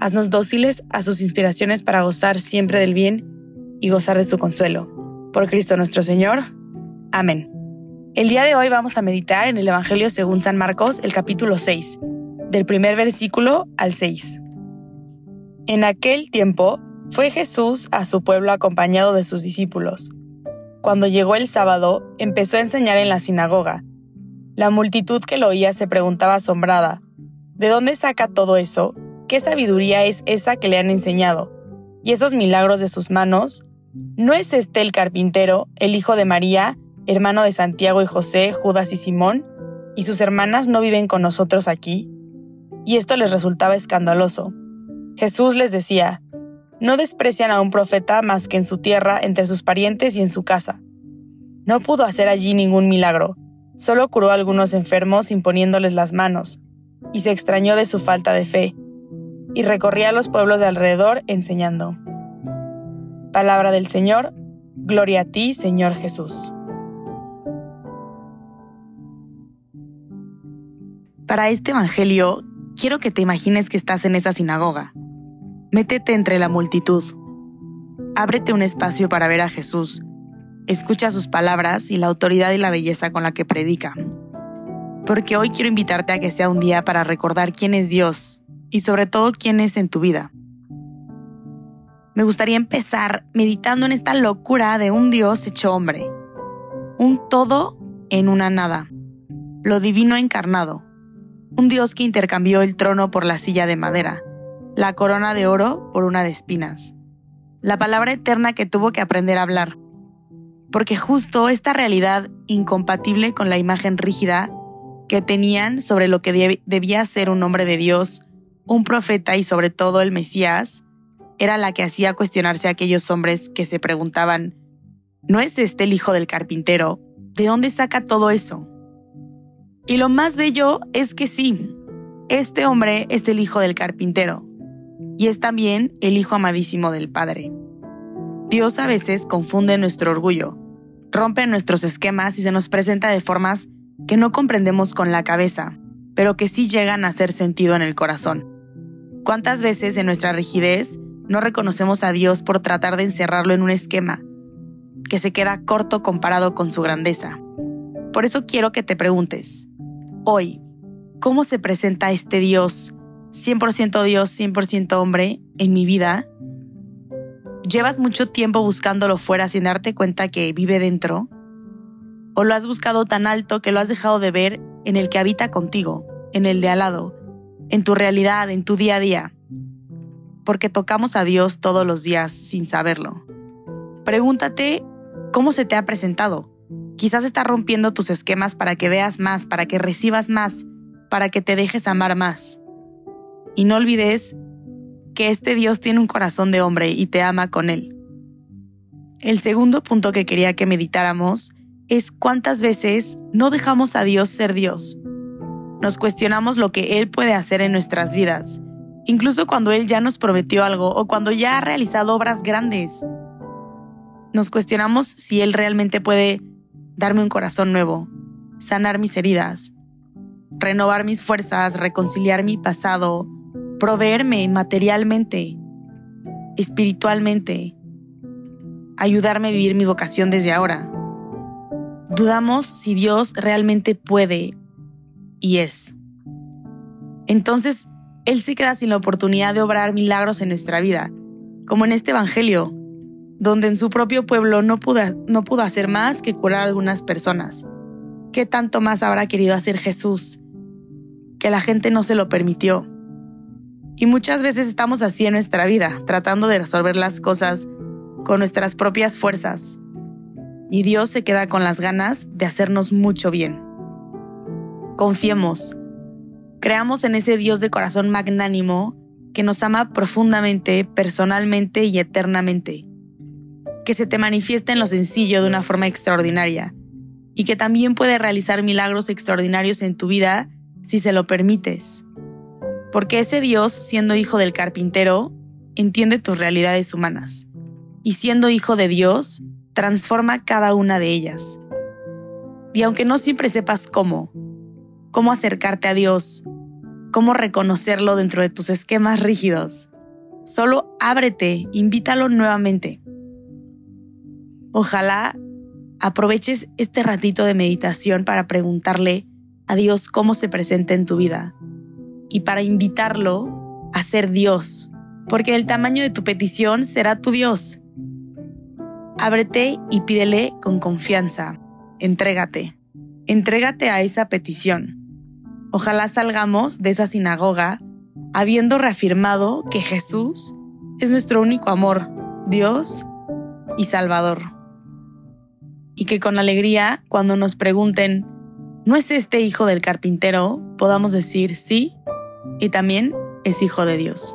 Haznos dóciles a sus inspiraciones para gozar siempre del bien y gozar de su consuelo. Por Cristo nuestro Señor. Amén. El día de hoy vamos a meditar en el Evangelio según San Marcos, el capítulo 6, del primer versículo al 6. En aquel tiempo fue Jesús a su pueblo acompañado de sus discípulos. Cuando llegó el sábado, empezó a enseñar en la sinagoga. La multitud que lo oía se preguntaba asombrada, ¿de dónde saca todo eso? ¿Qué sabiduría es esa que le han enseñado? ¿Y esos milagros de sus manos? ¿No es este el carpintero, el hijo de María, hermano de Santiago y José, Judas y Simón? ¿Y sus hermanas no viven con nosotros aquí? Y esto les resultaba escandaloso. Jesús les decía, no desprecian a un profeta más que en su tierra, entre sus parientes y en su casa. No pudo hacer allí ningún milagro, solo curó a algunos enfermos imponiéndoles las manos, y se extrañó de su falta de fe y recorría los pueblos de alrededor enseñando. Palabra del Señor, gloria a ti, Señor Jesús. Para este Evangelio, quiero que te imagines que estás en esa sinagoga. Métete entre la multitud. Ábrete un espacio para ver a Jesús. Escucha sus palabras y la autoridad y la belleza con la que predica. Porque hoy quiero invitarte a que sea un día para recordar quién es Dios y sobre todo quién es en tu vida. Me gustaría empezar meditando en esta locura de un Dios hecho hombre, un todo en una nada, lo divino encarnado, un Dios que intercambió el trono por la silla de madera, la corona de oro por una de espinas, la palabra eterna que tuvo que aprender a hablar, porque justo esta realidad incompatible con la imagen rígida que tenían sobre lo que debía ser un hombre de Dios un profeta y sobre todo el Mesías, era la que hacía cuestionarse a aquellos hombres que se preguntaban, ¿no es este el hijo del carpintero? ¿De dónde saca todo eso? Y lo más bello es que sí, este hombre es el hijo del carpintero y es también el hijo amadísimo del Padre. Dios a veces confunde nuestro orgullo, rompe nuestros esquemas y se nos presenta de formas que no comprendemos con la cabeza, pero que sí llegan a hacer sentido en el corazón. ¿Cuántas veces en nuestra rigidez no reconocemos a Dios por tratar de encerrarlo en un esquema que se queda corto comparado con su grandeza? Por eso quiero que te preguntes, hoy, ¿cómo se presenta este Dios, 100% Dios, 100% hombre, en mi vida? ¿Llevas mucho tiempo buscándolo fuera sin darte cuenta que vive dentro? ¿O lo has buscado tan alto que lo has dejado de ver en el que habita contigo, en el de al lado, en tu realidad, en tu día a día, porque tocamos a Dios todos los días sin saberlo. Pregúntate cómo se te ha presentado. Quizás está rompiendo tus esquemas para que veas más, para que recibas más, para que te dejes amar más. Y no olvides que este Dios tiene un corazón de hombre y te ama con él. El segundo punto que quería que meditáramos es cuántas veces no dejamos a Dios ser Dios nos cuestionamos lo que Él puede hacer en nuestras vidas, incluso cuando Él ya nos prometió algo o cuando ya ha realizado obras grandes. Nos cuestionamos si Él realmente puede darme un corazón nuevo, sanar mis heridas, renovar mis fuerzas, reconciliar mi pasado, proveerme materialmente, espiritualmente, ayudarme a vivir mi vocación desde ahora. Dudamos si Dios realmente puede y es. Entonces, Él se queda sin la oportunidad de obrar milagros en nuestra vida, como en este Evangelio, donde en su propio pueblo no pudo, no pudo hacer más que curar a algunas personas. ¿Qué tanto más habrá querido hacer Jesús? Que la gente no se lo permitió. Y muchas veces estamos así en nuestra vida, tratando de resolver las cosas con nuestras propias fuerzas. Y Dios se queda con las ganas de hacernos mucho bien. Confiemos. Creamos en ese Dios de corazón magnánimo que nos ama profundamente, personalmente y eternamente, que se te manifiesta en lo sencillo de una forma extraordinaria y que también puede realizar milagros extraordinarios en tu vida si se lo permites. Porque ese Dios, siendo hijo del carpintero, entiende tus realidades humanas y siendo hijo de Dios, transforma cada una de ellas. Y aunque no siempre sepas cómo, cómo acercarte a Dios, cómo reconocerlo dentro de tus esquemas rígidos, solo ábrete, invítalo nuevamente. Ojalá aproveches este ratito de meditación para preguntarle a Dios cómo se presenta en tu vida y para invitarlo a ser Dios, porque el tamaño de tu petición será tu Dios. Ábrete y pídele con confianza. Entrégate. Entrégate a esa petición. Ojalá salgamos de esa sinagoga habiendo reafirmado que Jesús es nuestro único amor, Dios y Salvador. Y que con alegría, cuando nos pregunten, ¿no es este hijo del carpintero? podamos decir sí y también es hijo de Dios.